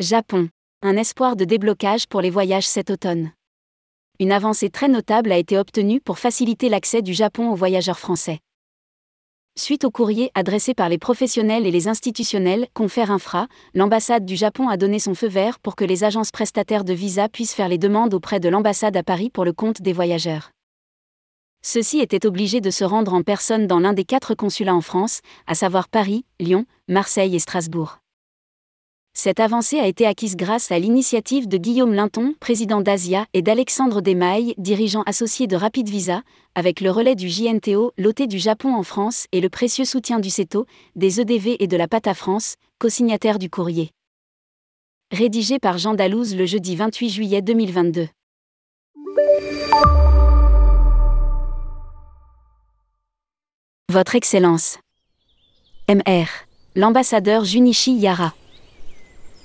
Japon. Un espoir de déblocage pour les voyages cet automne. Une avancée très notable a été obtenue pour faciliter l'accès du Japon aux voyageurs français. Suite au courrier adressé par les professionnels et les institutionnels, Confère Infra, l'ambassade du Japon a donné son feu vert pour que les agences prestataires de visa puissent faire les demandes auprès de l'ambassade à Paris pour le compte des voyageurs. Ceux-ci étaient obligés de se rendre en personne dans l'un des quatre consulats en France, à savoir Paris, Lyon, Marseille et Strasbourg. Cette avancée a été acquise grâce à l'initiative de Guillaume Linton, président d'Asia, et d'Alexandre Desmailles, dirigeant associé de Rapid Visa, avec le relais du JNTO, l'OT du Japon en France et le précieux soutien du CETO, des EDV et de la PATA France, co-signataire du courrier. Rédigé par Jean Dalouse le jeudi 28 juillet 2022. Votre Excellence. MR. L'ambassadeur Junichi Yara.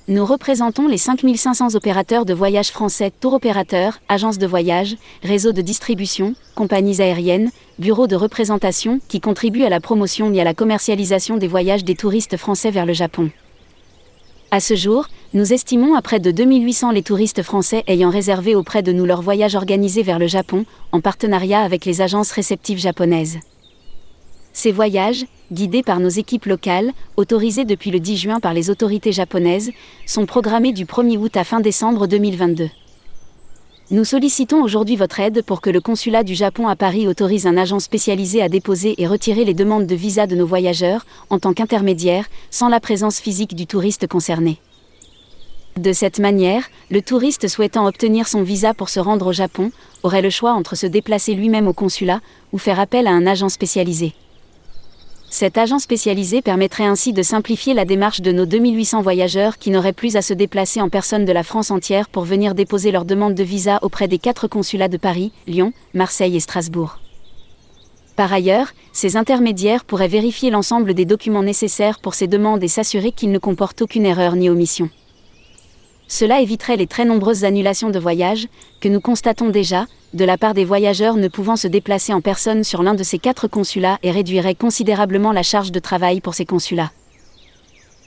Nous représentons les 5500 opérateurs de voyage français, tour opérateurs, agences de voyage, réseaux de distribution, compagnies aériennes, bureaux de représentation qui contribuent à la promotion et à la commercialisation des voyages des touristes français vers le Japon. À ce jour, nous estimons à près de 2800 les touristes français ayant réservé auprès de nous leur voyage organisé vers le Japon, en partenariat avec les agences réceptives japonaises. Ces voyages, guidés par nos équipes locales, autorisés depuis le 10 juin par les autorités japonaises, sont programmés du 1er août à fin décembre 2022. Nous sollicitons aujourd'hui votre aide pour que le consulat du Japon à Paris autorise un agent spécialisé à déposer et retirer les demandes de visa de nos voyageurs, en tant qu'intermédiaire, sans la présence physique du touriste concerné. De cette manière, le touriste souhaitant obtenir son visa pour se rendre au Japon aurait le choix entre se déplacer lui-même au consulat ou faire appel à un agent spécialisé. Cet agent spécialisé permettrait ainsi de simplifier la démarche de nos 2800 voyageurs qui n'auraient plus à se déplacer en personne de la France entière pour venir déposer leur demande de visa auprès des quatre consulats de Paris, Lyon, Marseille et Strasbourg. Par ailleurs, ces intermédiaires pourraient vérifier l'ensemble des documents nécessaires pour ces demandes et s'assurer qu'ils ne comportent aucune erreur ni omission. Cela éviterait les très nombreuses annulations de voyages, que nous constatons déjà, de la part des voyageurs ne pouvant se déplacer en personne sur l'un de ces quatre consulats et réduirait considérablement la charge de travail pour ces consulats.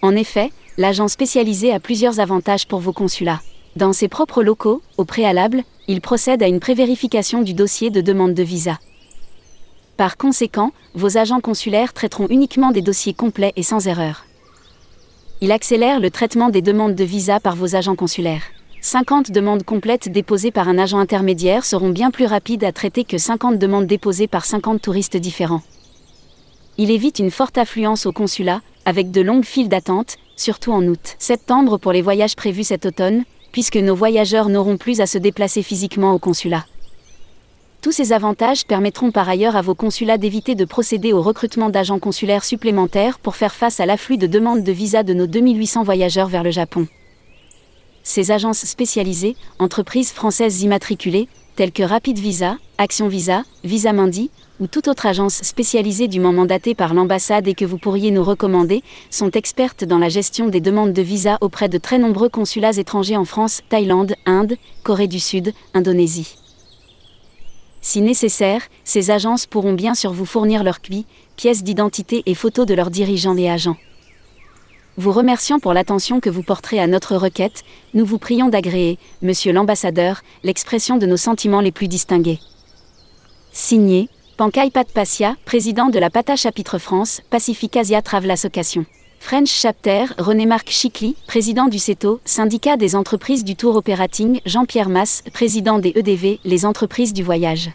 En effet, l'agent spécialisé a plusieurs avantages pour vos consulats. Dans ses propres locaux, au préalable, il procède à une prévérification du dossier de demande de visa. Par conséquent, vos agents consulaires traiteront uniquement des dossiers complets et sans erreur. Il accélère le traitement des demandes de visa par vos agents consulaires. 50 demandes complètes déposées par un agent intermédiaire seront bien plus rapides à traiter que 50 demandes déposées par 50 touristes différents. Il évite une forte affluence au consulat, avec de longues files d'attente, surtout en août. Septembre pour les voyages prévus cet automne, puisque nos voyageurs n'auront plus à se déplacer physiquement au consulat. Tous ces avantages permettront par ailleurs à vos consulats d'éviter de procéder au recrutement d'agents consulaires supplémentaires pour faire face à l'afflux de demandes de visa de nos 2800 voyageurs vers le Japon ces agences spécialisées, entreprises françaises immatriculées, telles que Rapid Visa, Action Visa, Visa Mundi, ou toute autre agence spécialisée dûment mandatée par l'ambassade et que vous pourriez nous recommander, sont expertes dans la gestion des demandes de visa auprès de très nombreux consulats étrangers en France, Thaïlande, Inde, Corée du Sud, Indonésie. Si nécessaire, ces agences pourront bien sûr vous fournir leurs QI, pièces d'identité et photos de leurs dirigeants et agents. Vous remercions pour l'attention que vous porterez à notre requête, nous vous prions d'agréer, Monsieur l'ambassadeur, l'expression de nos sentiments les plus distingués. Signé, Pankay Patpasia, président de la PATA Chapitre France, Pacific Asia Travel Association. French Chapter, René-Marc Chicly, président du CETO, syndicat des entreprises du Tour Operating, Jean-Pierre Masse, président des EDV, les entreprises du voyage.